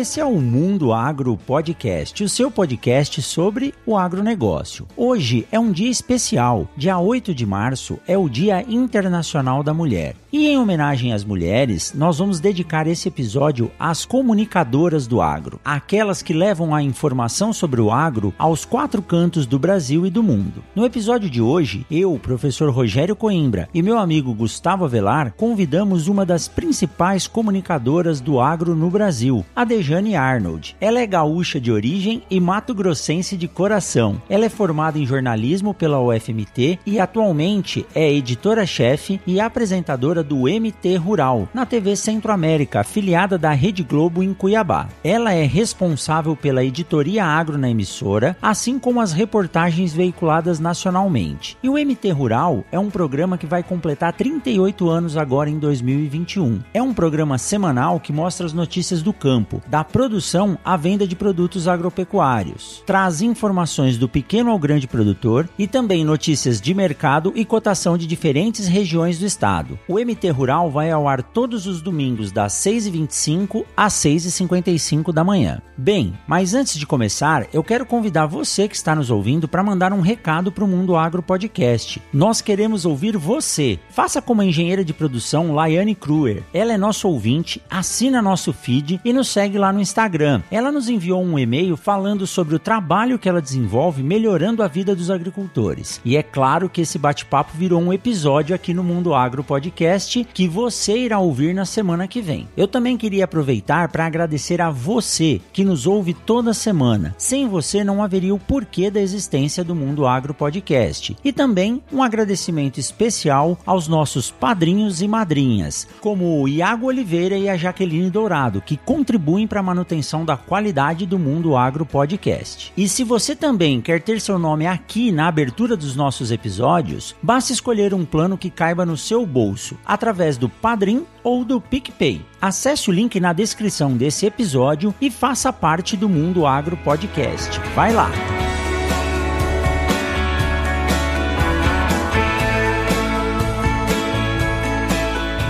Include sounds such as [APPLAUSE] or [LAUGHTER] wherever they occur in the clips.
Esse é o Mundo Agro Podcast, o seu podcast sobre o agronegócio. Hoje é um dia especial. Dia 8 de março é o Dia Internacional da Mulher. E em homenagem às mulheres, nós vamos dedicar esse episódio às comunicadoras do agro, aquelas que levam a informação sobre o agro aos quatro cantos do Brasil e do mundo. No episódio de hoje, eu, professor Rogério Coimbra e meu amigo Gustavo Avelar convidamos uma das principais comunicadoras do agro no Brasil, a Dejane Arnold. Ela é gaúcha de origem e mato-grossense de coração. Ela é formada em jornalismo pela UFMT e atualmente é editora-chefe e apresentadora do MT Rural, na TV Centro-América, afiliada da Rede Globo em Cuiabá. Ela é responsável pela editoria agro na emissora, assim como as reportagens veiculadas nacionalmente. E o MT Rural é um programa que vai completar 38 anos agora em 2021. É um programa semanal que mostra as notícias do campo, da produção à venda de produtos agropecuários. Traz informações do pequeno ao grande produtor e também notícias de mercado e cotação de diferentes regiões do estado. O MT Rural vai ao ar todos os domingos das 6h25 às 6h55 da manhã. Bem, mas antes de começar, eu quero convidar você que está nos ouvindo para mandar um recado para o Mundo Agro Podcast. Nós queremos ouvir você. Faça como a engenheira de produção Laiane Kruer. Ela é nosso ouvinte, assina nosso feed e nos segue lá no Instagram. Ela nos enviou um e-mail falando sobre o trabalho que ela desenvolve melhorando a vida dos agricultores. E é claro que esse bate-papo virou um episódio aqui no Mundo Agro Podcast que você irá ouvir na semana que vem. Eu também queria aproveitar para agradecer a você que nos ouve toda semana. Sem você não haveria o porquê da existência do Mundo Agro Podcast. E também um agradecimento especial aos nossos padrinhos e madrinhas, como o Iago Oliveira e a Jaqueline Dourado, que contribuem para a manutenção da qualidade do Mundo Agro Podcast. E se você também quer ter seu nome aqui na abertura dos nossos episódios, basta escolher um plano que caiba no seu bolso através do Padrim ou do PicPay. Acesse o link na descrição desse episódio e faça parte do Mundo Agro Podcast. Vai lá!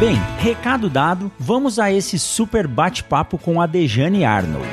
Bem, recado dado, vamos a esse super bate-papo com a Dejane Arnold.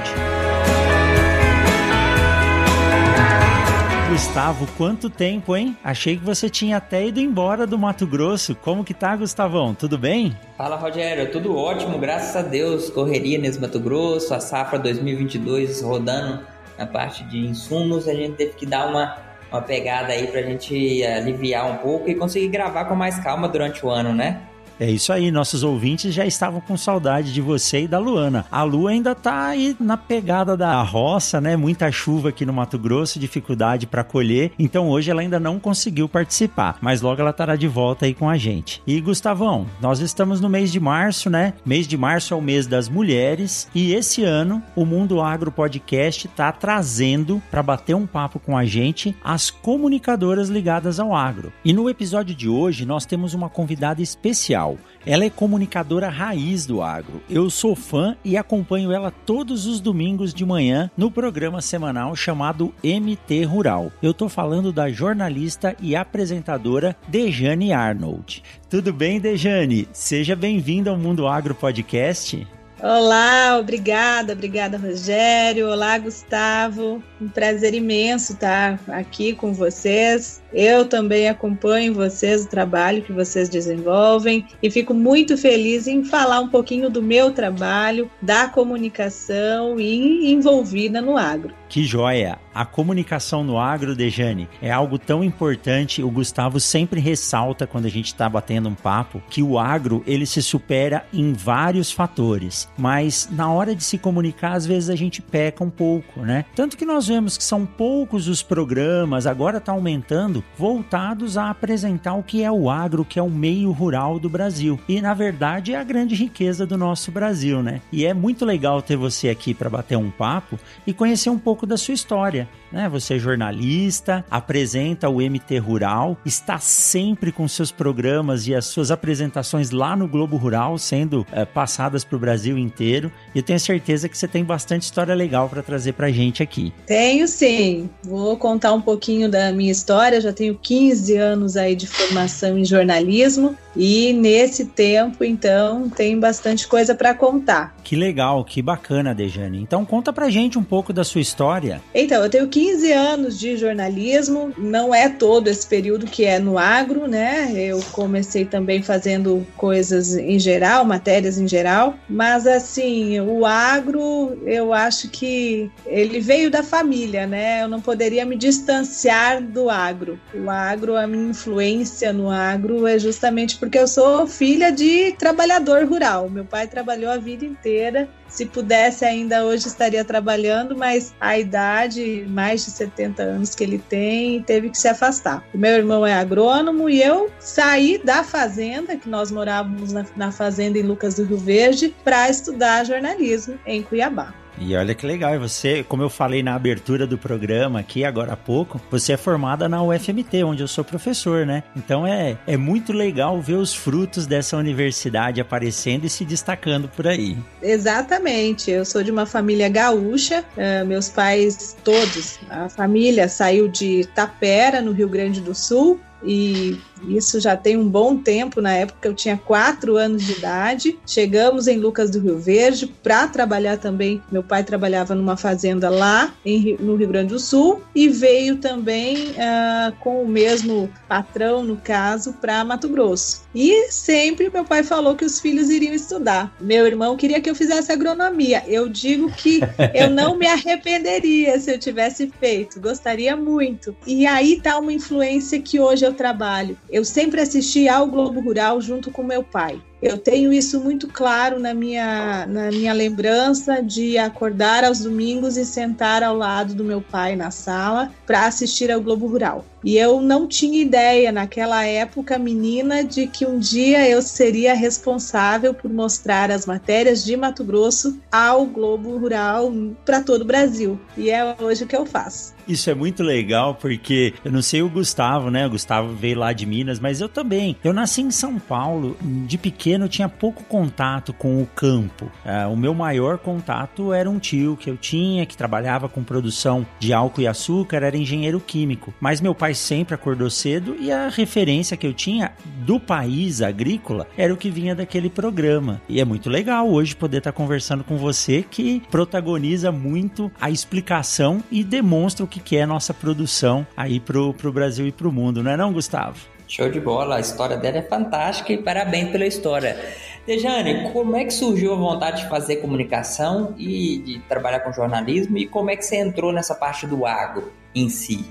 Gustavo, quanto tempo, hein? Achei que você tinha até ido embora do Mato Grosso. Como que tá, Gustavão? Tudo bem? Fala, Rogério. Tudo ótimo, graças a Deus. Correria nesse Mato Grosso, a safra 2022 rodando na parte de insumos. A gente teve que dar uma, uma pegada aí pra gente aliviar um pouco e conseguir gravar com mais calma durante o ano, né? É isso aí, nossos ouvintes já estavam com saudade de você e da Luana. A Lu ainda tá aí na pegada da roça, né? Muita chuva aqui no Mato Grosso, dificuldade para colher. Então hoje ela ainda não conseguiu participar, mas logo ela estará de volta aí com a gente. E Gustavão, nós estamos no mês de março, né? Mês de março é o mês das mulheres e esse ano o Mundo Agro Podcast tá trazendo para bater um papo com a gente as comunicadoras ligadas ao agro. E no episódio de hoje nós temos uma convidada especial ela é comunicadora raiz do agro. Eu sou fã e acompanho ela todos os domingos de manhã no programa semanal chamado MT Rural. Eu tô falando da jornalista e apresentadora Dejane Arnold. Tudo bem, Dejane? Seja bem-vinda ao Mundo Agro Podcast. Olá, obrigada, obrigada Rogério. Olá, Gustavo. Um prazer imenso estar aqui com vocês. Eu também acompanho vocês, o trabalho que vocês desenvolvem e fico muito feliz em falar um pouquinho do meu trabalho, da comunicação e envolvida no agro. Que joia! A comunicação no agro, Dejane, é algo tão importante. O Gustavo sempre ressalta quando a gente está batendo um papo que o agro ele se supera em vários fatores, mas na hora de se comunicar às vezes a gente peca um pouco, né? Tanto que nós vemos que são poucos os programas, agora está aumentando, voltados a apresentar o que é o agro, que é o meio rural do Brasil. E na verdade é a grande riqueza do nosso Brasil, né? E é muito legal ter você aqui para bater um papo e conhecer um pouco da sua história. Né? Você é jornalista, apresenta o MT Rural, está sempre com seus programas e as suas apresentações lá no Globo Rural sendo é, passadas para o Brasil inteiro. E eu tenho certeza que você tem bastante história legal para trazer para gente aqui. Tenho sim. Vou contar um pouquinho da minha história. Já tenho 15 anos aí de formação em jornalismo e nesse tempo, então, tem bastante coisa para contar. Que legal, que bacana, Dejane. Então conta pra gente um pouco da sua história. Então, eu tenho 15 anos de jornalismo, não é todo esse período que é no agro, né? Eu comecei também fazendo coisas em geral, matérias em geral, mas assim, o agro, eu acho que ele veio da família, né? Eu não poderia me distanciar do agro. O agro, a minha influência no agro é justamente por porque eu sou filha de trabalhador rural. Meu pai trabalhou a vida inteira. Se pudesse, ainda hoje estaria trabalhando, mas a idade, mais de 70 anos que ele tem, teve que se afastar. O meu irmão é agrônomo e eu saí da fazenda, que nós morávamos na, na fazenda em Lucas do Rio Verde, para estudar jornalismo em Cuiabá. E olha que legal, você, como eu falei na abertura do programa aqui agora há pouco, você é formada na UFMT, onde eu sou professor, né? Então é, é muito legal ver os frutos dessa universidade aparecendo e se destacando por aí. Exatamente, eu sou de uma família gaúcha, uh, meus pais todos, a família saiu de Tapera, no Rio Grande do Sul, e isso já tem um bom tempo. Na época eu tinha quatro anos de idade. Chegamos em Lucas do Rio Verde para trabalhar também. Meu pai trabalhava numa fazenda lá em, no Rio Grande do Sul e veio também uh, com o mesmo patrão, no caso, para Mato Grosso. E sempre meu pai falou que os filhos iriam estudar. Meu irmão queria que eu fizesse agronomia. Eu digo que [LAUGHS] eu não me arrependeria se eu tivesse feito. Gostaria muito. E aí tá uma influência que hoje eu trabalho. Eu sempre assisti ao Globo Rural junto com meu pai. Eu tenho isso muito claro na minha, na minha lembrança de acordar aos domingos e sentar ao lado do meu pai na sala para assistir ao Globo Rural. E eu não tinha ideia naquela época, menina, de que um dia eu seria responsável por mostrar as matérias de Mato Grosso ao Globo Rural para todo o Brasil. E é hoje o que eu faço. Isso é muito legal porque eu não sei o Gustavo, né? O Gustavo veio lá de Minas, mas eu também. Eu nasci em São Paulo, de pequeno eu tinha pouco contato com o campo. Uh, o meu maior contato era um tio que eu tinha que trabalhava com produção de álcool e açúcar, era engenheiro químico. Mas meu pai sempre acordou cedo e a referência que eu tinha do país agrícola era o que vinha daquele programa. E é muito legal hoje poder estar conversando com você que protagoniza muito a explicação e demonstra o que é nossa produção aí pro, pro Brasil e pro mundo, não é não, Gustavo? Show de bola, a história dela é fantástica e parabéns pela história. Dejane, como é que surgiu a vontade de fazer comunicação e de trabalhar com jornalismo e como é que você entrou nessa parte do agro em si?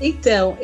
Então,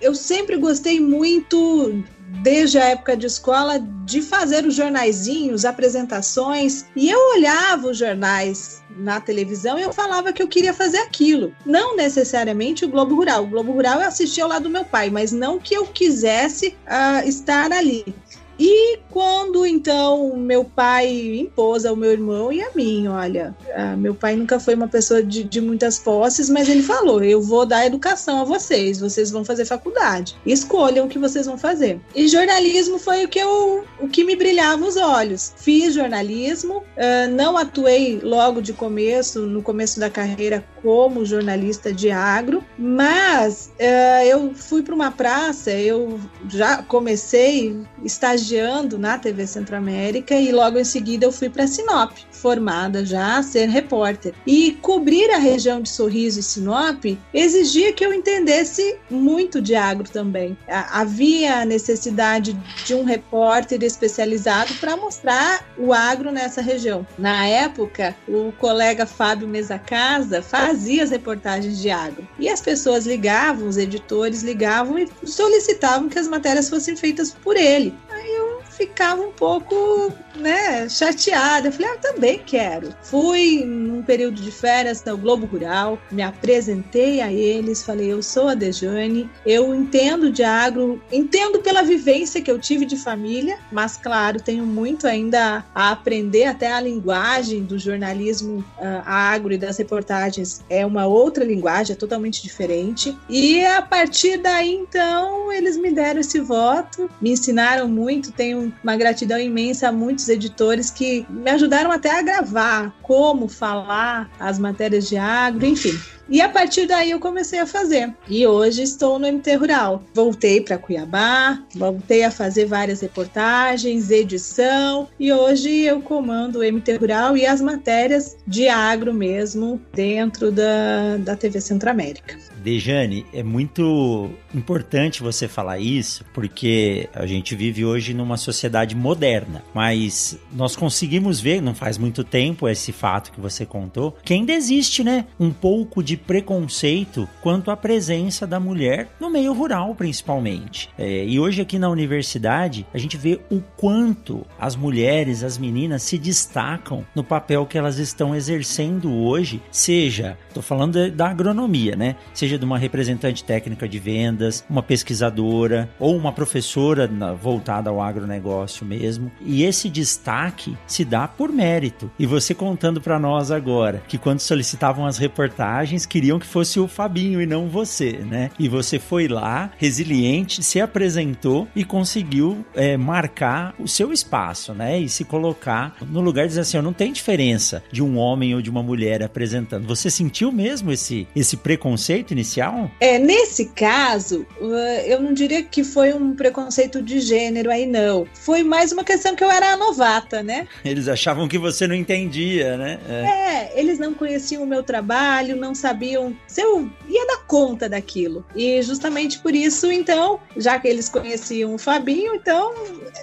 eu sempre gostei muito desde a época de escola, de fazer os jornaizinhos, apresentações, e eu olhava os jornais na televisão e eu falava que eu queria fazer aquilo. Não necessariamente o Globo Rural. O Globo Rural eu assistia ao lado do meu pai, mas não que eu quisesse uh, estar ali. E quando então meu pai impôs ao meu irmão e a mim, olha, meu pai nunca foi uma pessoa de, de, muitas posses, mas ele falou: eu vou dar educação a vocês, vocês vão fazer faculdade, escolham o que vocês vão fazer. E jornalismo foi o que eu, o que me brilhava os olhos. Fiz jornalismo, uh, não atuei logo de começo, no começo da carreira como jornalista de agro, mas uh, eu fui para uma praça, eu já comecei estagiando na TV Centro-América e logo em seguida eu fui para Sinop, formada já a ser repórter. E cobrir a região de Sorriso e Sinop exigia que eu entendesse muito de agro também. Havia necessidade de um repórter especializado para mostrar o agro nessa região. Na época, o colega Fábio Mesa Casa fazia as reportagens de agro. E as pessoas ligavam, os editores ligavam e solicitavam que as matérias fossem feitas por ele. Aí eu ficava um pouco, né, chateada. Eu falei, ah, eu também quero. Fui num período de férias no Globo Rural, me apresentei a eles, falei, eu sou a Dejane, eu entendo de agro, entendo pela vivência que eu tive de família, mas claro, tenho muito ainda a aprender, até a linguagem do jornalismo uh, agro e das reportagens é uma outra linguagem, é totalmente diferente. E a partir daí, então, eles me deram esse voto, me ensinaram muito, tenho uma gratidão imensa a muitos editores que me ajudaram até a gravar como falar as matérias de agro, enfim. E a partir daí eu comecei a fazer. E hoje estou no MT Rural. Voltei para Cuiabá, voltei a fazer várias reportagens, edição, e hoje eu comando o MT Rural e as matérias de agro mesmo dentro da, da TV Centro-América. Dejane, é muito importante você falar isso, porque a gente vive hoje numa sociedade moderna, mas nós conseguimos ver, não faz muito tempo, esse fato que você contou, que ainda existe, né, um pouco de preconceito quanto à presença da mulher no meio rural, principalmente. É, e hoje aqui na universidade, a gente vê o quanto as mulheres, as meninas se destacam no papel que elas estão exercendo hoje, seja, tô falando da agronomia, né, seja de uma representante técnica de vendas, uma pesquisadora ou uma professora voltada ao agronegócio mesmo. E esse destaque se dá por mérito. E você contando para nós agora que quando solicitavam as reportagens queriam que fosse o Fabinho e não você, né? E você foi lá, resiliente, se apresentou e conseguiu é, marcar o seu espaço, né? E se colocar no lugar de dizer assim, não tem diferença de um homem ou de uma mulher apresentando. Você sentiu mesmo esse, esse preconceito inicial? É, nesse caso, uh, eu não diria que foi um preconceito de gênero aí, não. Foi mais uma questão que eu era novata, né? [LAUGHS] Eles achavam que você não entendia, né? É, é eles não conheciam o meu trabalho, não sabiam se eu ia dar conta daquilo. E justamente por isso, então, já que eles conheciam o Fabinho, então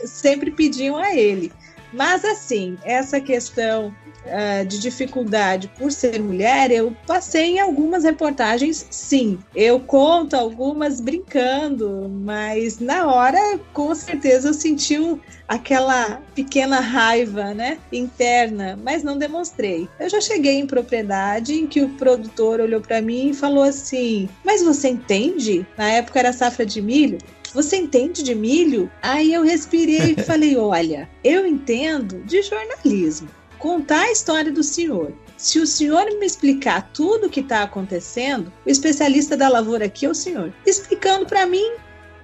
sempre pediam a ele. Mas assim, essa questão uh, de dificuldade por ser mulher, eu passei em algumas reportagens, sim. Eu conto algumas brincando, mas na hora, com certeza, eu senti aquela pequena raiva, né, interna, mas não demonstrei. Eu já cheguei em propriedade em que o produtor olhou para mim e falou assim: "Mas você entende?" Na época era safra de milho. Você entende de milho? Aí eu respirei e [LAUGHS] falei: Olha, eu entendo de jornalismo contar a história do senhor. Se o senhor me explicar tudo o que está acontecendo, o especialista da lavoura aqui é o senhor, explicando para mim,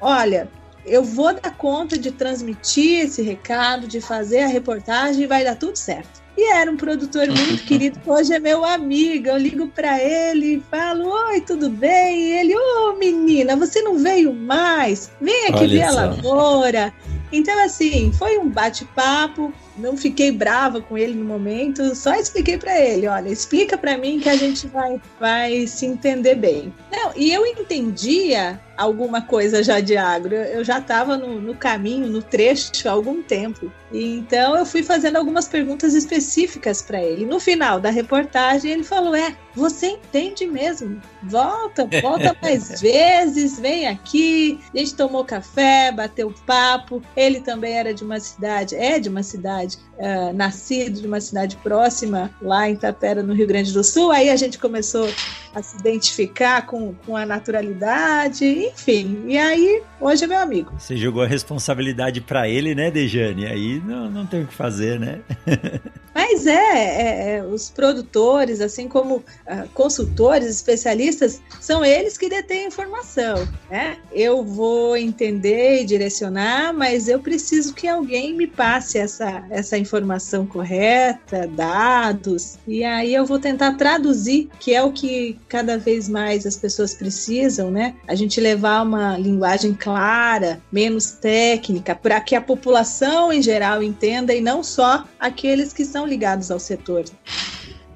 olha, eu vou dar conta de transmitir esse recado, de fazer a reportagem e vai dar tudo certo. E era um produtor muito [LAUGHS] querido, hoje é meu amigo. Eu ligo para ele e falo: Oi, tudo bem? E ele: Ô oh, menina, você não veio mais? Vem aqui Olha ver a lavoura. Então, assim, foi um bate-papo não fiquei brava com ele no momento, só expliquei para ele, olha, explica para mim que a gente vai, vai se entender bem. Não, e eu entendia alguma coisa já de agro, eu já estava no, no, caminho, no trecho há algum tempo. Então eu fui fazendo algumas perguntas específicas para ele. No final da reportagem ele falou: "É, você entende mesmo? Volta, volta [LAUGHS] mais vezes, vem aqui". A gente tomou café, bateu papo. Ele também era de uma cidade, é de uma cidade cidade, uh, nascido de uma cidade próxima, lá em Tapera, no Rio Grande do Sul. Aí a gente começou a se identificar com, com a naturalidade, enfim. E aí, hoje é meu amigo. Você jogou a responsabilidade para ele, né, Dejane? Aí não, não tem o que fazer, né? [LAUGHS] Mas é, é, é os produtores, assim como uh, consultores, especialistas, são eles que detêm a informação. Né? Eu vou entender e direcionar, mas eu preciso que alguém me passe essa, essa informação correta, dados, e aí eu vou tentar traduzir, que é o que cada vez mais as pessoas precisam, né? A gente levar uma linguagem clara, menos técnica, para que a população em geral entenda e não só aqueles que são ligados ao setor.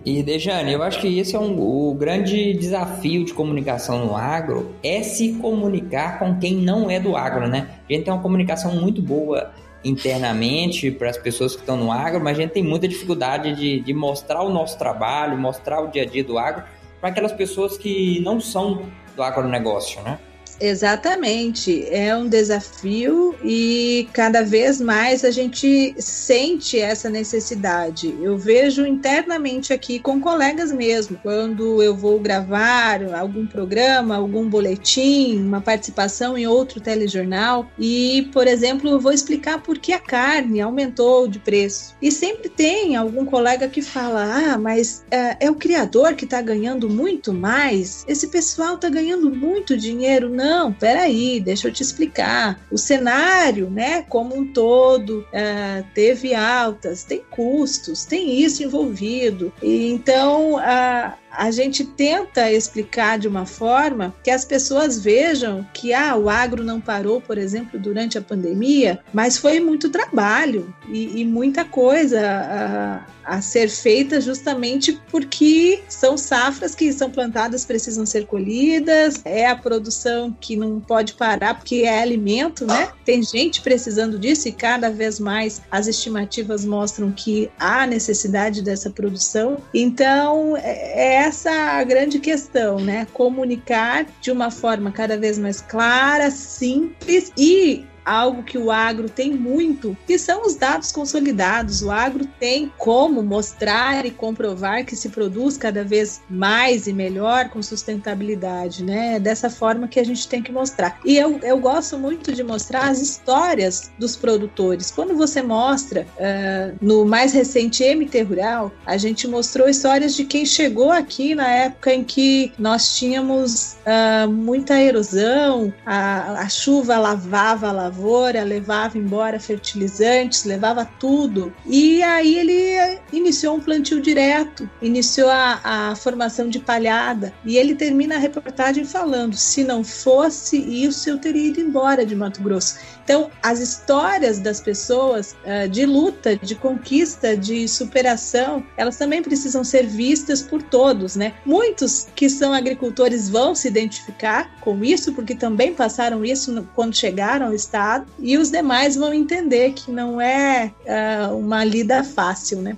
E Dejane, eu acho que esse é um, o grande desafio de comunicação no agro é se comunicar com quem não é do agro, né? A gente tem uma comunicação muito boa internamente para as pessoas que estão no agro, mas a gente tem muita dificuldade de, de mostrar o nosso trabalho, mostrar o dia a dia do agro para aquelas pessoas que não são do agronegócio, né? Exatamente, é um desafio e cada vez mais a gente sente essa necessidade. Eu vejo internamente aqui com colegas mesmo, quando eu vou gravar algum programa, algum boletim, uma participação em outro telejornal e, por exemplo, eu vou explicar por que a carne aumentou de preço. E sempre tem algum colega que fala: ah, mas é, é o criador que está ganhando muito mais, esse pessoal está ganhando muito dinheiro. Não não, peraí, deixa eu te explicar. O cenário, né, como um todo, uh, teve altas, tem custos, tem isso envolvido. E, então, uh, a gente tenta explicar de uma forma que as pessoas vejam que ah, o agro não parou, por exemplo, durante a pandemia, mas foi muito trabalho e, e muita coisa a, a, ser feita justamente porque são safras que são plantadas, precisam ser colhidas, é a produção que não pode parar porque é alimento, né? Tem gente precisando disso e cada vez mais as estimativas mostram que há necessidade dessa produção. Então, é, é essa a grande questão, né? Comunicar de uma forma cada vez mais clara, simples e algo que o agro tem muito, que são os dados consolidados. O agro tem como mostrar e comprovar que se produz cada vez mais e melhor com sustentabilidade, né? É dessa forma que a gente tem que mostrar. E eu, eu gosto muito de mostrar as histórias dos produtores. Quando você mostra uh, no mais recente MT Rural, a gente mostrou histórias de quem chegou aqui na época em que nós tínhamos uh, muita erosão, a, a chuva lavava, lavava lavoura, levava embora fertilizantes, levava tudo. E aí ele iniciou um plantio direto, iniciou a, a formação de palhada. E ele termina a reportagem falando: se não fosse isso, eu teria ido embora de Mato Grosso. Então, as histórias das pessoas uh, de luta, de conquista, de superação, elas também precisam ser vistas por todos, né? Muitos que são agricultores vão se identificar com isso, porque também passaram isso quando chegaram ao estado, e os demais vão entender que não é uh, uma lida fácil, né?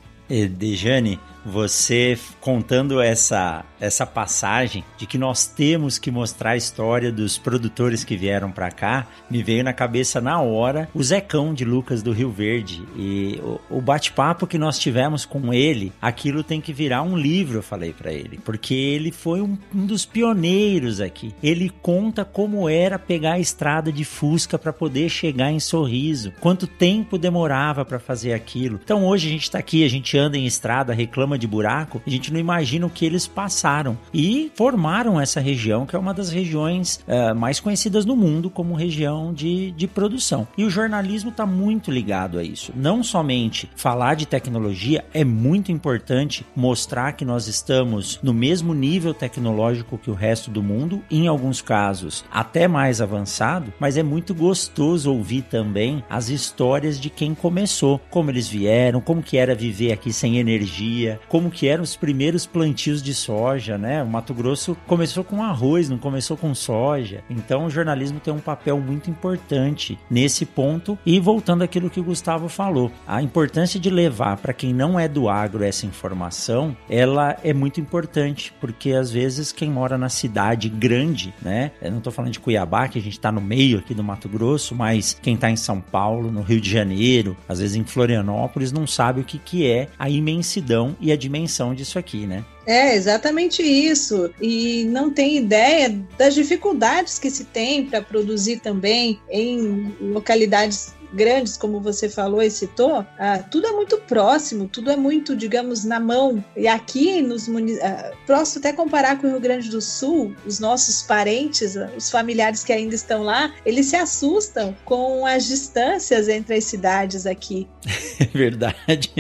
Dejane, você contando essa essa passagem de que nós temos que mostrar a história dos produtores que vieram para cá, me veio na cabeça na hora o Zecão de Lucas do Rio Verde e o, o bate-papo que nós tivemos com ele, aquilo tem que virar um livro, eu falei para ele, porque ele foi um, um, dos pioneiros aqui. Ele conta como era pegar a estrada de Fusca para poder chegar em Sorriso, quanto tempo demorava para fazer aquilo. Então hoje a gente tá aqui, a gente anda em estrada, reclama de buraco, a gente não imagina o que eles passaram e formaram essa região, que é uma das regiões uh, mais conhecidas no mundo como região de, de produção. E o jornalismo está muito ligado a isso. Não somente falar de tecnologia é muito importante mostrar que nós estamos no mesmo nível tecnológico que o resto do mundo, em alguns casos até mais avançado, mas é muito gostoso ouvir também as histórias de quem começou, como eles vieram, como que era viver aqui sem energia, como que eram os primeiros plantios de soja né? O Mato Grosso começou com arroz, não começou com soja. Então o jornalismo tem um papel muito importante nesse ponto. E voltando àquilo que o Gustavo falou, a importância de levar para quem não é do agro essa informação, ela é muito importante, porque às vezes quem mora na cidade grande, né? Eu não estou falando de Cuiabá, que a gente está no meio aqui do Mato Grosso, mas quem está em São Paulo, no Rio de Janeiro, às vezes em Florianópolis, não sabe o que, que é a imensidão e a dimensão disso aqui, né? É exatamente isso. E não tem ideia das dificuldades que se tem para produzir também em localidades grandes, como você falou e citou, ah, tudo é muito próximo, tudo é muito, digamos, na mão. E aqui, nos ah, posso até comparar com o Rio Grande do Sul, os nossos parentes, os familiares que ainda estão lá, eles se assustam com as distâncias entre as cidades aqui. [LAUGHS] É verdade.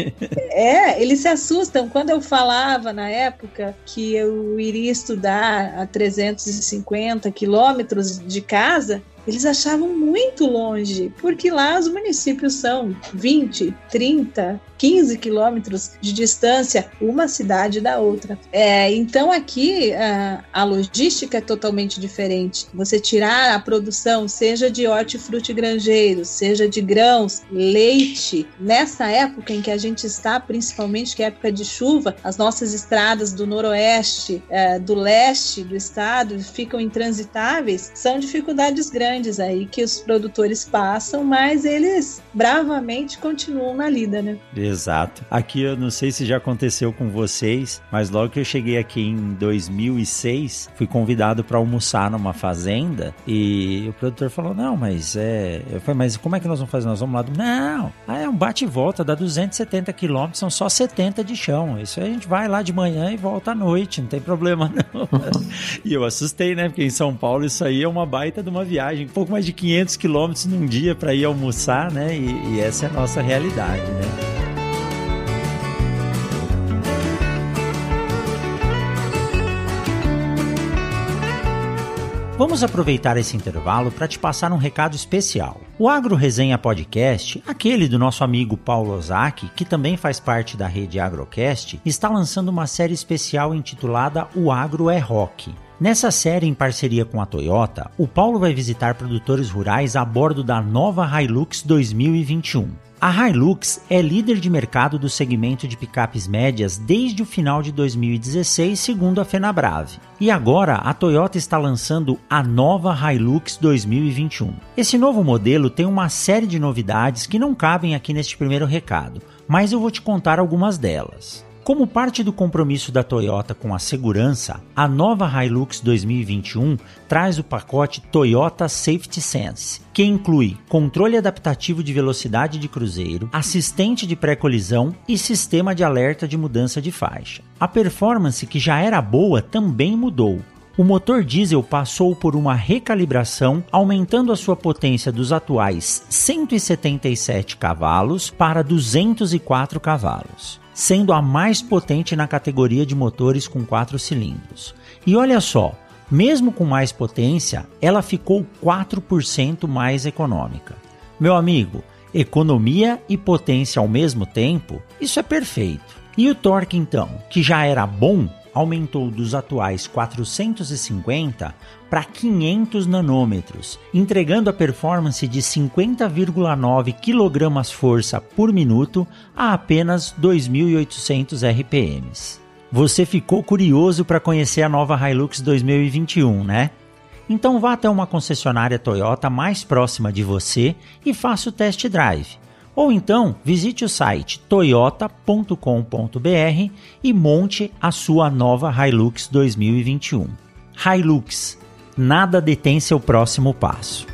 É, eles se assustam. Quando eu falava na época que eu iria estudar a 350 quilômetros de casa, eles achavam muito longe, porque lá os municípios são 20, 30, 15 quilômetros de distância, uma cidade da outra. É, então aqui a, a, logística é totalmente diferente. Você tirar a produção, seja de hortifruti grangeiros, seja de grãos, leite, nessa época em que a gente está, principalmente que é época de chuva, as nossas estradas do noroeste, é, do leste do estado ficam intransitáveis, são dificuldades grandes aí que os produtores passam, mas eles bravamente continuam na lida, né? Exato. Aqui eu não sei se já aconteceu com vocês, mas logo que eu cheguei aqui em 2006, fui convidado para almoçar numa fazenda e o produtor falou: "Não, mas é, eu falei, mas como é que nós vamos fazer? Nós vamos lá do Não, ah, é um bate e volta, dá 270 quilômetros, são só 70 de chão. Isso aí a gente vai lá de manhã e volta à noite, não tem problema [LAUGHS] não". e eu assustei, né? Porque em São Paulo isso aí é uma baita de uma viagem, um pouco mais de 500 quilômetros num dia para ir almoçar, né? E, e essa é a nossa realidade, né? Vamos aproveitar esse intervalo para te passar um recado especial. O Agro Resenha Podcast, aquele do nosso amigo Paulo Ozaki, que também faz parte da rede Agrocast, está lançando uma série especial intitulada O Agro é Rock. Nessa série, em parceria com a Toyota, o Paulo vai visitar produtores rurais a bordo da nova Hilux 2021. A Hilux é líder de mercado do segmento de picapes médias desde o final de 2016, segundo a Fenabrave. E agora a Toyota está lançando a nova Hilux 2021. Esse novo modelo tem uma série de novidades que não cabem aqui neste primeiro recado, mas eu vou te contar algumas delas. Como parte do compromisso da Toyota com a segurança, a nova Hilux 2021 traz o pacote Toyota Safety Sense, que inclui controle adaptativo de velocidade de cruzeiro, assistente de pré-colisão e sistema de alerta de mudança de faixa. A performance, que já era boa, também mudou o motor diesel passou por uma recalibração, aumentando a sua potência dos atuais 177 cavalos para 204 cavalos sendo a mais potente na categoria de motores com 4 cilindros. E olha só, mesmo com mais potência, ela ficou 4% mais econômica. Meu amigo, economia e potência ao mesmo tempo, isso é perfeito. E o torque então, que já era bom, aumentou dos atuais 450 para 500 nanômetros, entregando a performance de 50,9 kg força por minuto a apenas 2.800 RPMs. Você ficou curioso para conhecer a nova Hilux 2021, né? Então vá até uma concessionária Toyota mais próxima de você e faça o test drive. Ou então visite o site toyota.com.br e monte a sua nova Hilux 2021. Hilux, nada detém seu próximo passo.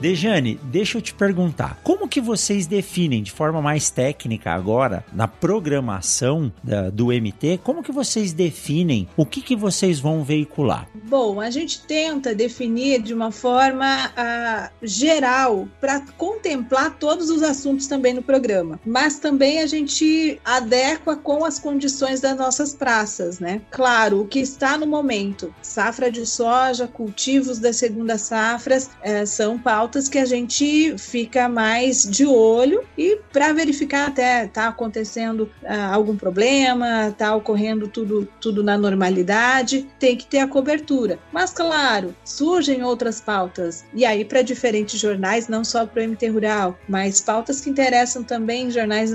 Dejane, deixa eu te perguntar, como que vocês definem de forma mais técnica agora, na programação da, do MT, como que vocês definem o que, que vocês vão veicular? Bom, a gente tenta definir de uma forma uh, geral para contemplar todos os assuntos também no programa, mas também a gente adequa com as condições das nossas praças, né? Claro, o que está no momento, safra de soja, cultivos das segundas safras, uh, são pautas pautas que a gente fica mais de olho e para verificar até tá acontecendo ah, algum problema, tá ocorrendo tudo, tudo na normalidade, tem que ter a cobertura. Mas claro, surgem outras pautas e aí para diferentes jornais, não só para o MT Rural, mas pautas que interessam também jornais,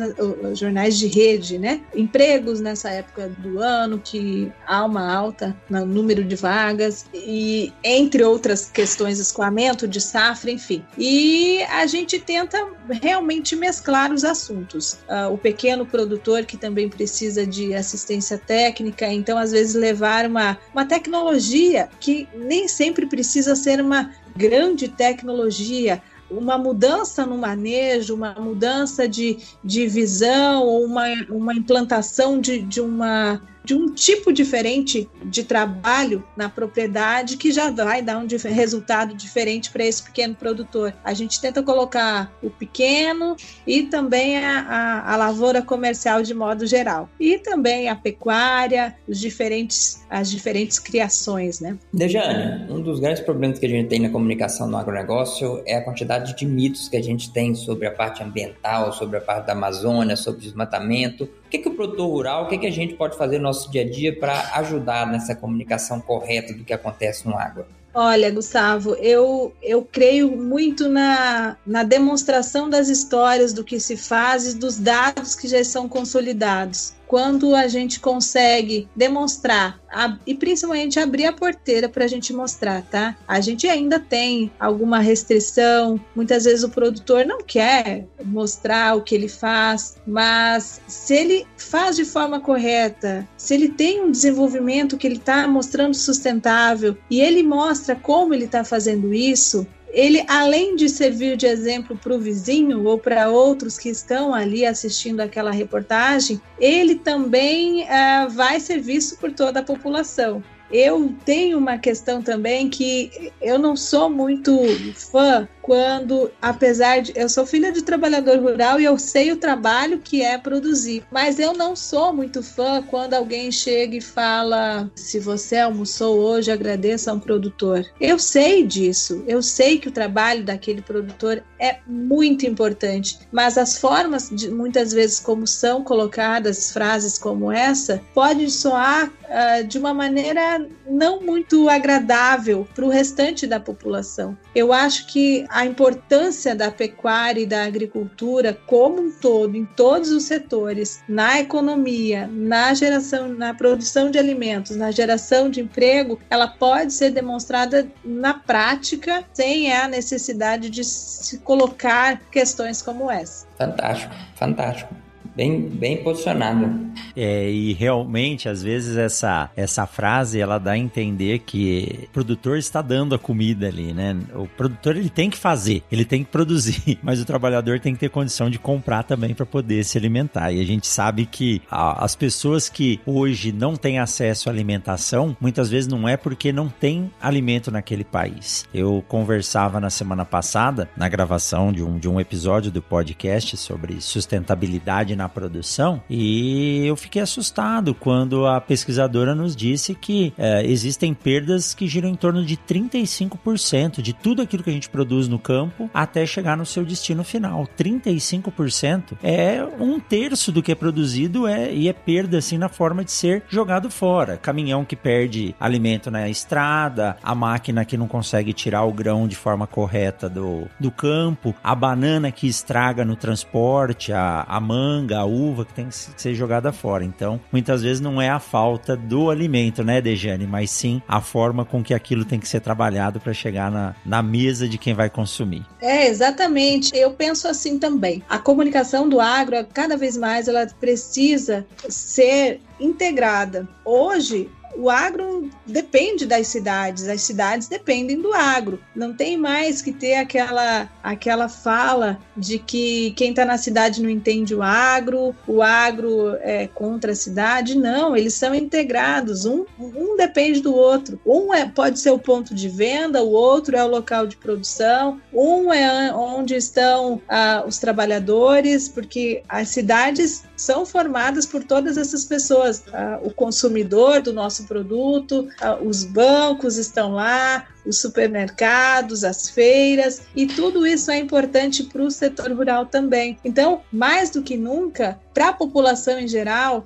jornais de rede, né? Empregos nessa época do ano que há uma alta no número de vagas e entre outras questões, escoamento de safra, enfim. E a gente tenta realmente mesclar os assuntos. Uh, o pequeno produtor que também precisa de assistência técnica, então às vezes levar uma, uma tecnologia que nem sempre precisa ser uma grande tecnologia, uma mudança no manejo, uma mudança de, de visão, ou uma, uma implantação de, de uma de um tipo diferente de trabalho na propriedade que já vai dar um resultado diferente para esse pequeno produtor. A gente tenta colocar o pequeno e também a, a, a, lavoura comercial de modo geral. E também a pecuária, os diferentes, as diferentes criações, né? Dejane, um dos grandes problemas que a gente tem na comunicação no agronegócio é a quantidade de mitos que a gente tem sobre a parte ambiental, sobre a parte da Amazônia, sobre desmatamento. O que, que o produtor rural, o que, que a gente pode fazer no nosso dia a dia para ajudar nessa comunicação correta do que acontece no água? Olha, Gustavo, eu, eu creio muito na, na demonstração das histórias, do que se faz e dos dados que já são consolidados quando a gente consegue demonstrar a, e principalmente abrir a porteira para a gente mostrar, tá? A gente ainda tem alguma restrição, muitas vezes o produtor não quer mostrar o que ele faz, mas se ele faz de forma correta, se ele tem um desenvolvimento que ele está mostrando sustentável e ele mostra como ele está fazendo isso, ele, além de servir de exemplo para o vizinho ou para outros que estão ali assistindo aquela reportagem, ele também uh, vai ser visto por toda a população. Eu tenho uma questão também que eu não sou muito fã quando, apesar de eu sou filha de trabalhador rural e eu sei o trabalho que é produzir, mas eu não sou muito fã quando alguém chega e fala: se você almoçou hoje, agradeça a um produtor. Eu sei disso, eu sei que o trabalho daquele produtor é muito importante, mas as formas, de, muitas vezes, como são colocadas frases como essa, podem soar uh, de uma maneira não muito agradável para o restante da população. Eu acho que a importância da pecuária e da agricultura como um todo, em todos os setores, na economia, na geração, na produção de alimentos, na geração de emprego, ela pode ser demonstrada na prática sem a necessidade de se colocar questões como essa. Fantástico, fantástico bem, bem posicionado. É, e realmente, às vezes, essa, essa frase ela dá a entender que o produtor está dando a comida ali, né? O produtor ele tem que fazer, ele tem que produzir, [LAUGHS] mas o trabalhador tem que ter condição de comprar também para poder se alimentar. E a gente sabe que as pessoas que hoje não têm acesso à alimentação, muitas vezes não é porque não tem alimento naquele país. Eu conversava na semana passada, na gravação de um, de um episódio do podcast sobre sustentabilidade na produção e eu fiquei assustado quando a pesquisadora nos disse que é, existem perdas que giram em torno de 35% de tudo aquilo que a gente produz no campo até chegar no seu destino final. 35% é um terço do que é produzido é, e é perda assim na forma de ser jogado fora. Caminhão que perde alimento na estrada, a máquina que não consegue tirar o grão de forma correta do, do campo, a banana que estraga no transporte, a, a manga manga, a uva que tem que ser jogada fora. Então, muitas vezes não é a falta do alimento, né, Dejane, mas sim a forma com que aquilo tem que ser trabalhado para chegar na, na mesa de quem vai consumir. É, exatamente. Eu penso assim também. A comunicação do agro, cada vez mais, ela precisa ser integrada. Hoje, o agro depende das cidades, as cidades dependem do agro. Não tem mais que ter aquela, aquela fala de que quem está na cidade não entende o agro, o agro é contra a cidade. Não, eles são integrados, um, um depende do outro. Um é, pode ser o ponto de venda, o outro é o local de produção, um é onde estão ah, os trabalhadores, porque as cidades são formadas por todas essas pessoas. Ah, o consumidor do nosso produto, ah, os bancos estão lá, os supermercados, as feiras, e tudo isso é importante para o setor rural também. Então, mais do que nunca, para a população em geral,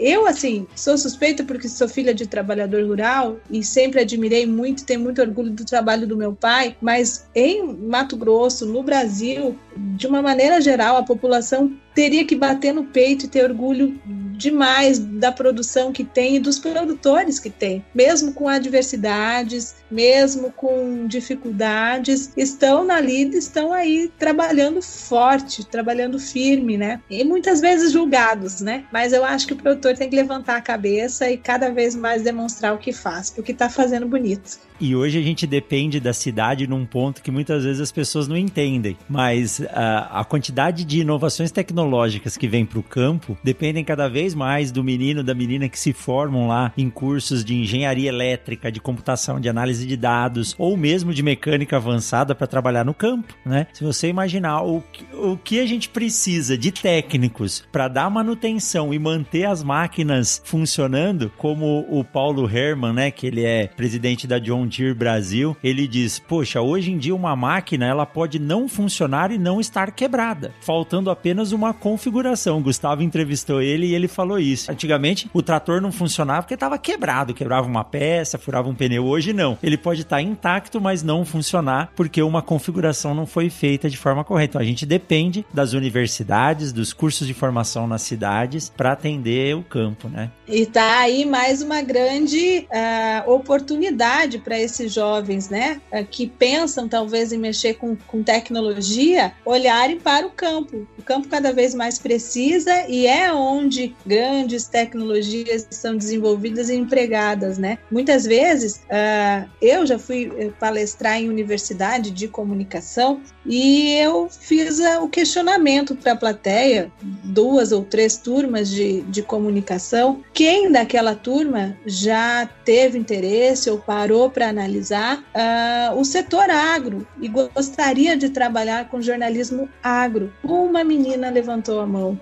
eu, assim, sou suspeita porque sou filha de trabalhador rural e sempre admirei muito, tenho muito orgulho do trabalho do meu pai, mas em Mato Grosso, no Brasil, de uma maneira geral, a população teria que bater no peito e ter orgulho demais da produção que tem e dos produtores que tem, mesmo com adversidades, mesmo com dificuldades, estão na lida, estão aí trabalhando forte, trabalhando firme, né? E muitas vezes julgados, né? Mas eu acho que o produtor tem que levantar a cabeça e cada vez mais demonstrar o que faz, porque está fazendo bonito. E hoje a gente depende da cidade num ponto que muitas vezes as pessoas não entendem. Mas uh, a quantidade de inovações tecnológicas que vem para o campo dependem cada vez mais do menino, da menina que se formam lá em cursos de engenharia elétrica, de computação, de análise de dados, ou mesmo de mecânica avançada para trabalhar no campo, né? Se você imaginar o, o que a gente precisa de técnicos para dar manutenção e manter as máquinas funcionando, como o Paulo Herman, né, que ele é presidente da John Deere Brasil, ele diz: "Poxa, hoje em dia uma máquina ela pode não funcionar e não estar quebrada, faltando apenas uma configuração". Gustavo entrevistou ele e ele falou isso. Antigamente o trator não funcionava porque estava quebrado, quebrava uma peça, furava um pneu. Hoje não. Ele pode estar tá intacto, mas não funcionar porque uma configuração não foi feita de forma correta. Então a gente depende das universidades, dos cursos de formação nas cidades para atender o campo, né? E tá aí mais uma grande uh, oportunidade para esses jovens, né, é, que pensam talvez em mexer com, com tecnologia, olharem para o campo. O campo cada vez mais precisa e é onde grandes tecnologias são desenvolvidas e empregadas, né? Muitas vezes, uh, eu já fui eh, palestrar em universidade de comunicação e eu fiz uh, o questionamento para a plateia, duas ou três turmas de, de comunicação, quem daquela turma já teve interesse ou parou para analisar uh, o setor agro e gostaria de trabalhar com jornalismo agro. Uma menina levantou a mão.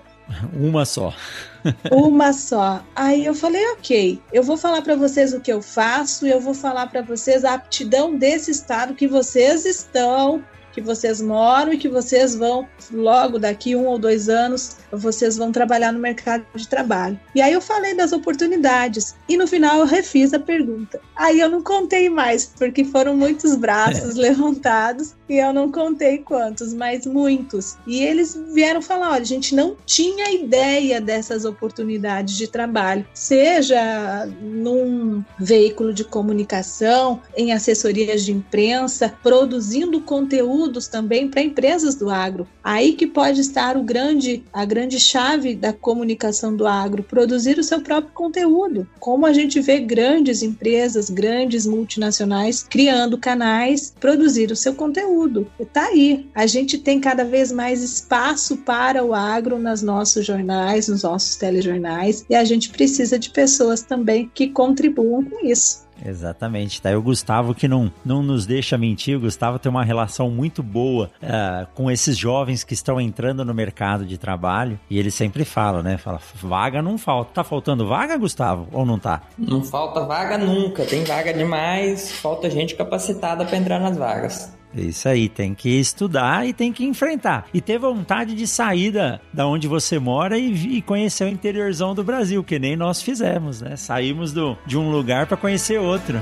Uma só. Uma só. Aí eu falei, ok, eu vou falar para vocês o que eu faço, eu vou falar para vocês a aptidão desse estado que vocês estão que vocês moram e que vocês vão, logo daqui um ou dois anos, vocês vão trabalhar no mercado de trabalho. E aí eu falei das oportunidades e no final eu refiz a pergunta. Aí eu não contei mais, porque foram muitos braços é. levantados e eu não contei quantos, mas muitos. E eles vieram falar: olha, a gente não tinha ideia dessas oportunidades de trabalho, seja num veículo de comunicação, em assessorias de imprensa, produzindo conteúdos também para empresas do agro. Aí que pode estar o grande, a grande chave da comunicação do agro, produzir o seu próprio conteúdo. Como a gente vê grandes empresas, grandes multinacionais criando canais, produzir o seu conteúdo. Está aí. A gente tem cada vez mais espaço para o agro nos nossos jornais, nos nossos telejornais, e a gente precisa de pessoas também que contribuam com isso. Exatamente. Tá aí o Gustavo que não, não nos deixa mentir. O Gustavo tem uma relação muito boa uh, com esses jovens que estão entrando no mercado de trabalho. E ele sempre fala, né? Fala, vaga não falta. Tá faltando vaga, Gustavo? Ou não tá? Não falta vaga nunca. Tem vaga demais. Falta gente capacitada para entrar nas vagas. Isso aí, tem que estudar e tem que enfrentar. E ter vontade de sair da, da onde você mora e, e conhecer o interiorzão do Brasil, que nem nós fizemos, né? Saímos do, de um lugar para conhecer outro.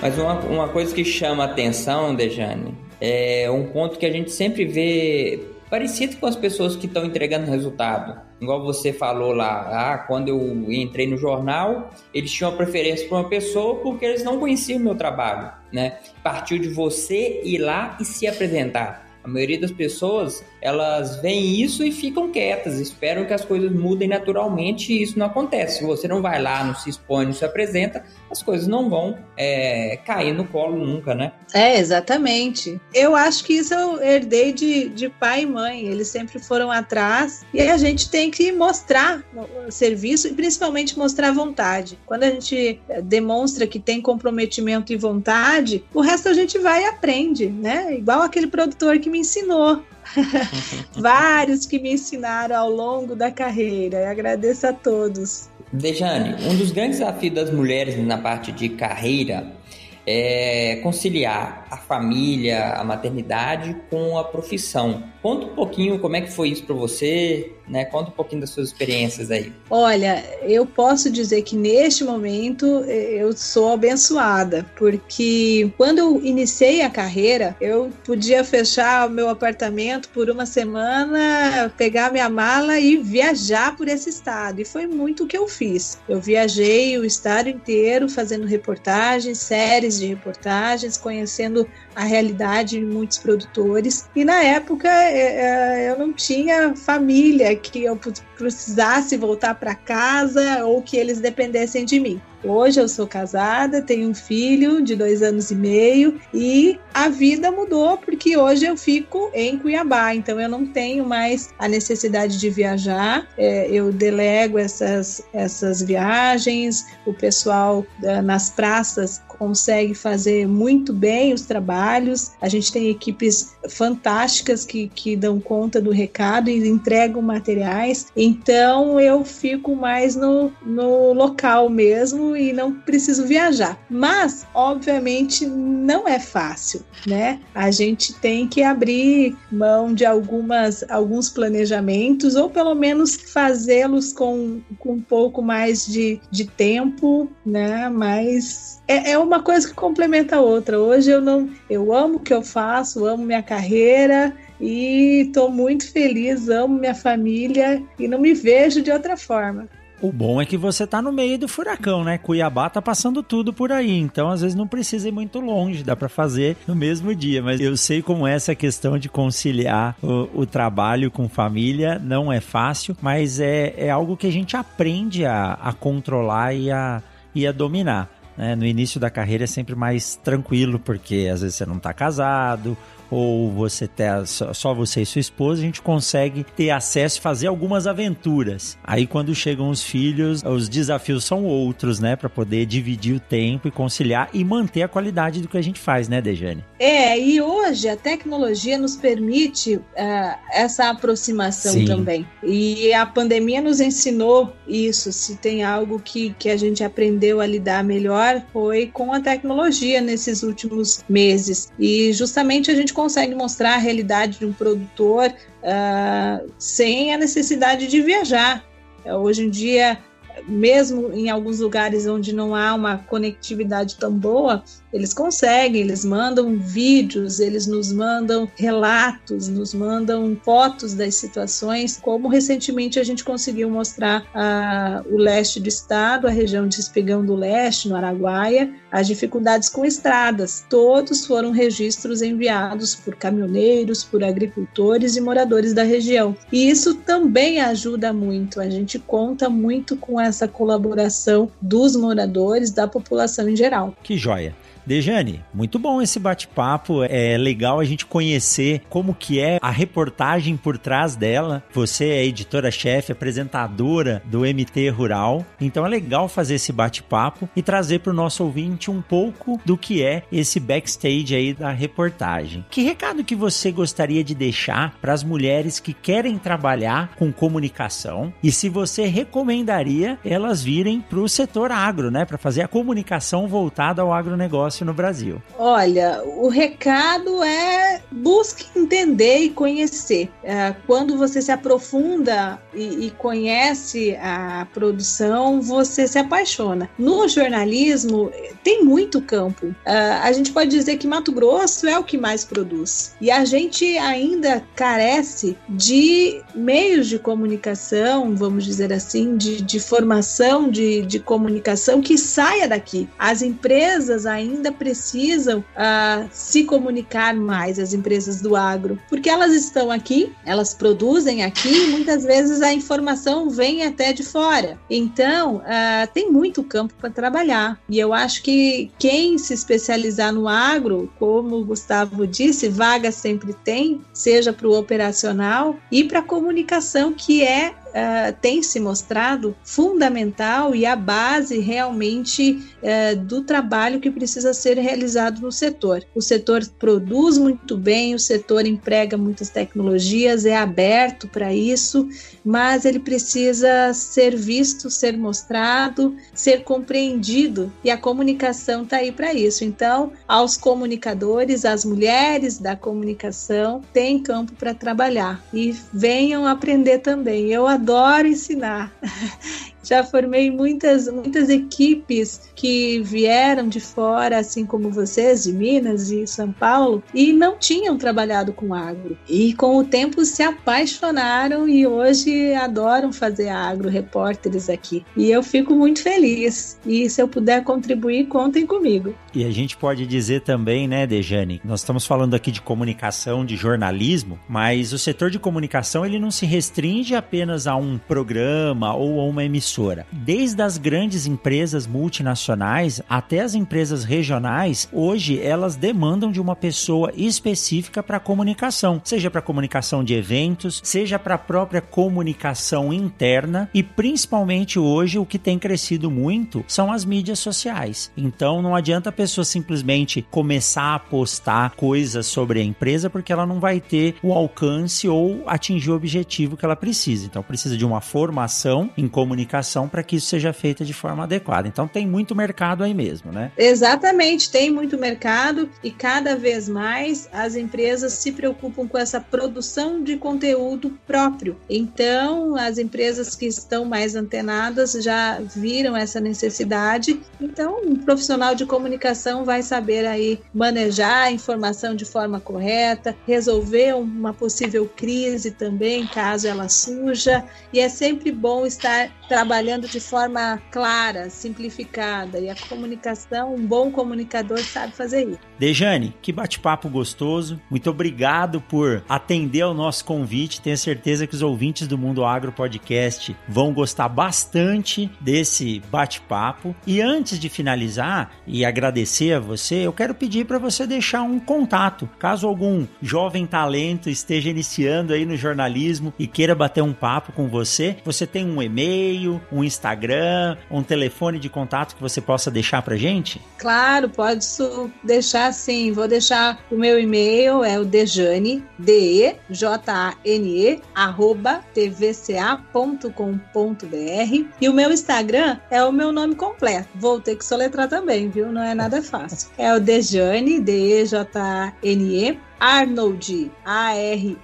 Mas uma, uma coisa que chama atenção, Dejane, é um ponto que a gente sempre vê parecido com as pessoas que estão entregando resultado. Igual você falou lá, ah, quando eu entrei no jornal, eles tinham a preferência por uma pessoa porque eles não conheciam o meu trabalho, né? Partiu de você ir lá e se apresentar. A maioria das pessoas, elas veem isso e ficam quietas, esperam que as coisas mudem naturalmente e isso não acontece. Se você não vai lá, não se expõe, não se apresenta, as coisas não vão é, cair no colo nunca, né? É, exatamente. Eu acho que isso eu herdei de, de pai e mãe. Eles sempre foram atrás e a gente tem que mostrar serviço e principalmente mostrar vontade. Quando a gente é, demonstra que tem comprometimento e vontade, o resto a gente vai e aprende, né? Igual aquele produtor que me ensinou. [LAUGHS] Vários que me ensinaram ao longo da carreira. Eu agradeço a todos. Dejane, um dos grandes desafios das mulheres na parte de carreira é conciliar a família, a maternidade com a profissão. Conta um pouquinho como é que foi isso para você, né? Conta um pouquinho das suas experiências aí. Olha, eu posso dizer que neste momento eu sou abençoada, porque quando eu iniciei a carreira, eu podia fechar o meu apartamento por uma semana, pegar minha mala e viajar por esse estado. E foi muito o que eu fiz. Eu viajei o estado inteiro fazendo reportagens, séries de reportagens, conhecendo a realidade de muitos produtores. E na época eu não tinha família que eu precisasse voltar para casa ou que eles dependessem de mim. Hoje eu sou casada, tenho um filho de dois anos e meio e a vida mudou porque hoje eu fico em Cuiabá, então eu não tenho mais a necessidade de viajar. É, eu delego essas, essas viagens, o pessoal é, nas praças consegue fazer muito bem os trabalhos. A gente tem equipes fantásticas que, que dão conta do recado e entregam materiais. Então eu fico mais no, no local mesmo e não preciso viajar. Mas, obviamente, não é fácil, né? A gente tem que abrir mão de algumas, alguns planejamentos ou pelo menos fazê-los com, com um pouco mais de, de tempo, né? Mas é, é uma coisa que complementa a outra. Hoje eu não, eu amo o que eu faço, amo minha carreira e estou muito feliz, amo minha família e não me vejo de outra forma. O bom é que você tá no meio do furacão, né? Cuiabá tá passando tudo por aí, então às vezes não precisa ir muito longe, dá para fazer no mesmo dia. Mas eu sei como é essa questão de conciliar o, o trabalho com família não é fácil, mas é, é algo que a gente aprende a, a controlar e a, e a dominar. Né? No início da carreira é sempre mais tranquilo, porque às vezes você não está casado, ou você ter só você e sua esposa, a gente consegue ter acesso e fazer algumas aventuras. Aí quando chegam os filhos, os desafios são outros, né, para poder dividir o tempo e conciliar e manter a qualidade do que a gente faz, né, Dejane? É, e hoje a tecnologia nos permite uh, essa aproximação Sim. também. E a pandemia nos ensinou isso. Se tem algo que, que a gente aprendeu a lidar melhor, foi com a tecnologia nesses últimos meses. E justamente a gente consegue mostrar a realidade de um produtor uh, sem a necessidade de viajar. Hoje em dia, mesmo em alguns lugares onde não há uma conectividade tão boa, eles conseguem, eles mandam vídeos, eles nos mandam relatos, nos mandam fotos das situações, como recentemente a gente conseguiu mostrar a, o leste do estado, a região de Espigão do Leste, no Araguaia, as dificuldades com estradas. Todos foram registros enviados por caminhoneiros, por agricultores e moradores da região. E isso também ajuda muito. A gente conta muito com essa colaboração dos moradores, da população em geral. Que joia! Dejane, muito bom esse bate-papo. É legal a gente conhecer como que é a reportagem por trás dela. Você é editora-chefe, apresentadora do MT Rural. Então é legal fazer esse bate-papo e trazer para o nosso ouvinte um pouco do que é esse backstage aí da reportagem. Que recado que você gostaria de deixar para as mulheres que querem trabalhar com comunicação e se você recomendaria elas virem para o setor agro, né, para fazer a comunicação voltada ao agronegócio no Brasil? Olha, o recado é busque entender e conhecer. É, quando você se aprofunda e, e conhece a produção, você se apaixona. No jornalismo, tem muito campo. É, a gente pode dizer que Mato Grosso é o que mais produz. E a gente ainda carece de meios de comunicação, vamos dizer assim, de, de formação de, de comunicação que saia daqui. As empresas ainda ainda precisam uh, se comunicar mais, as empresas do agro, porque elas estão aqui, elas produzem aqui e muitas vezes a informação vem até de fora. Então, uh, tem muito campo para trabalhar. E eu acho que quem se especializar no agro, como o Gustavo disse, vaga sempre tem, seja para o operacional e para a comunicação, que é uh, tem se mostrado fundamental e a base realmente uh, do trabalho que precisa ser realizado no setor. O setor produz muito bem, o setor emprega muitas tecnologias, é aberto para isso, mas ele precisa ser visto, ser mostrado, ser compreendido e a comunicação está aí para isso. Então, aos comunicadores, às mulheres da comunicação, tem campo para trabalhar e venham aprender também. Eu adoro ensinar. [LAUGHS] Já formei muitas, muitas equipes que vieram de fora, assim como vocês, de Minas e São Paulo, e não tinham trabalhado com agro. E com o tempo se apaixonaram e hoje adoram fazer agro, repórteres aqui. E eu fico muito feliz. E se eu puder contribuir, contem comigo. E a gente pode dizer também, né, Dejane, nós estamos falando aqui de comunicação, de jornalismo, mas o setor de comunicação ele não se restringe apenas a um programa ou a uma emissora. Desde as grandes empresas multinacionais até as empresas regionais, hoje elas demandam de uma pessoa específica para comunicação, seja para comunicação de eventos, seja para a própria comunicação interna e principalmente hoje o que tem crescido muito são as mídias sociais. Então não adianta a pessoa simplesmente começar a postar coisas sobre a empresa porque ela não vai ter o alcance ou atingir o objetivo que ela precisa. Então precisa de uma formação em comunicação para que isso seja feito de forma adequada. Então tem muito mercado aí mesmo, né? Exatamente, tem muito mercado e cada vez mais as empresas se preocupam com essa produção de conteúdo próprio. Então, as empresas que estão mais antenadas já viram essa necessidade. Então, um profissional de comunicação vai saber aí manejar a informação de forma correta, resolver uma possível crise também, caso ela surja. E é sempre bom estar trabalhando de forma clara, simplificada. E a comunicação, um bom comunicador sabe fazer isso. Dejane, que bate-papo gostoso. Muito obrigado por atender ao nosso convite. Tenho certeza que os ouvintes do Mundo Agro Podcast vão gostar bastante desse bate-papo. E antes de finalizar e agradecer a você, eu quero pedir para você deixar um contato. Caso algum jovem talento esteja iniciando aí no jornalismo e queira bater um papo com você, você tem um e-mail, um Instagram, um telefone de contato que você possa deixar pra gente? Claro, pode deixar sim. Vou deixar o meu e-mail, é o dejane, D-E-J-A-N-E, arroba tvca.com.br e o meu Instagram é o meu nome completo. Vou ter que soletrar também, viu? Não é nada fácil. É o Dejane, D-E-J-A-N-E, Arnold, A-R-N-H-O-L-D.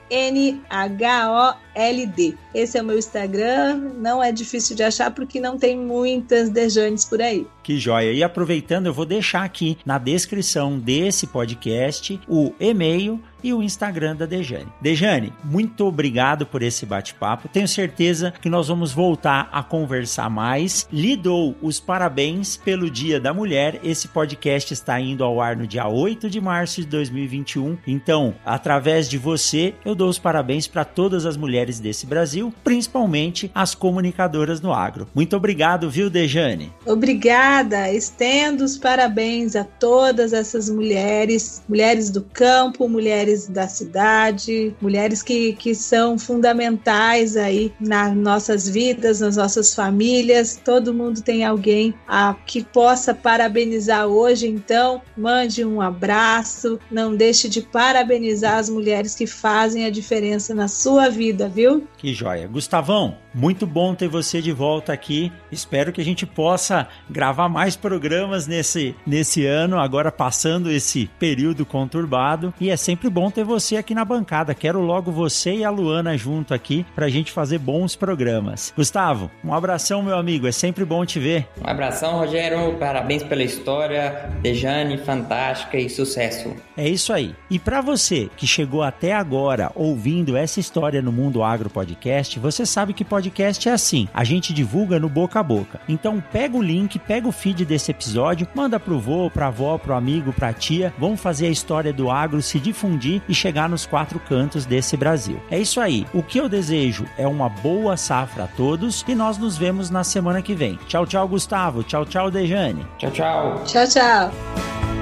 Esse é o meu Instagram, não é difícil de achar porque não tem muitas Dejanes por aí. Que joia! E aproveitando, eu vou deixar aqui na descrição desse podcast o e-mail e o Instagram da Dejane. Dejane, muito obrigado por esse bate-papo. Tenho certeza que nós vamos voltar a conversar mais. Lhe dou os parabéns pelo Dia da Mulher. Esse podcast está indo ao ar no dia 8 de março de 2021. Então, através de você, eu dou os parabéns para todas as mulheres desse Brasil, principalmente as comunicadoras no agro. Muito obrigado, viu, Dejane? Obrigada. Estendo os parabéns a todas essas mulheres, mulheres do campo, mulheres mulheres da cidade, mulheres que, que são fundamentais aí nas nossas vidas, nas nossas famílias. Todo mundo tem alguém a, que possa parabenizar hoje, então mande um abraço, não deixe de parabenizar as mulheres que fazem a diferença na sua vida, viu? Que joia. Gustavão, muito bom ter você de volta aqui. Espero que a gente possa gravar mais programas nesse, nesse ano, agora passando esse período conturbado. E é sempre bom ter você aqui na bancada. Quero logo você e a Luana junto aqui para a gente fazer bons programas. Gustavo, um abração, meu amigo. É sempre bom te ver. Um abração, Rogério. Parabéns pela história. Dejane, fantástica e sucesso. É isso aí. E para você que chegou até agora ouvindo essa história no Mundo Agro Podcast, você sabe que pode podcast é assim, a gente divulga no boca a boca. Então pega o link, pega o feed desse episódio, manda pro vô, pra avó, pro amigo, pra tia. Vamos fazer a história do agro se difundir e chegar nos quatro cantos desse Brasil. É isso aí. O que eu desejo é uma boa safra a todos e nós nos vemos na semana que vem. Tchau, tchau, Gustavo. Tchau, tchau, Dejane. Tchau, tchau. Tchau, tchau.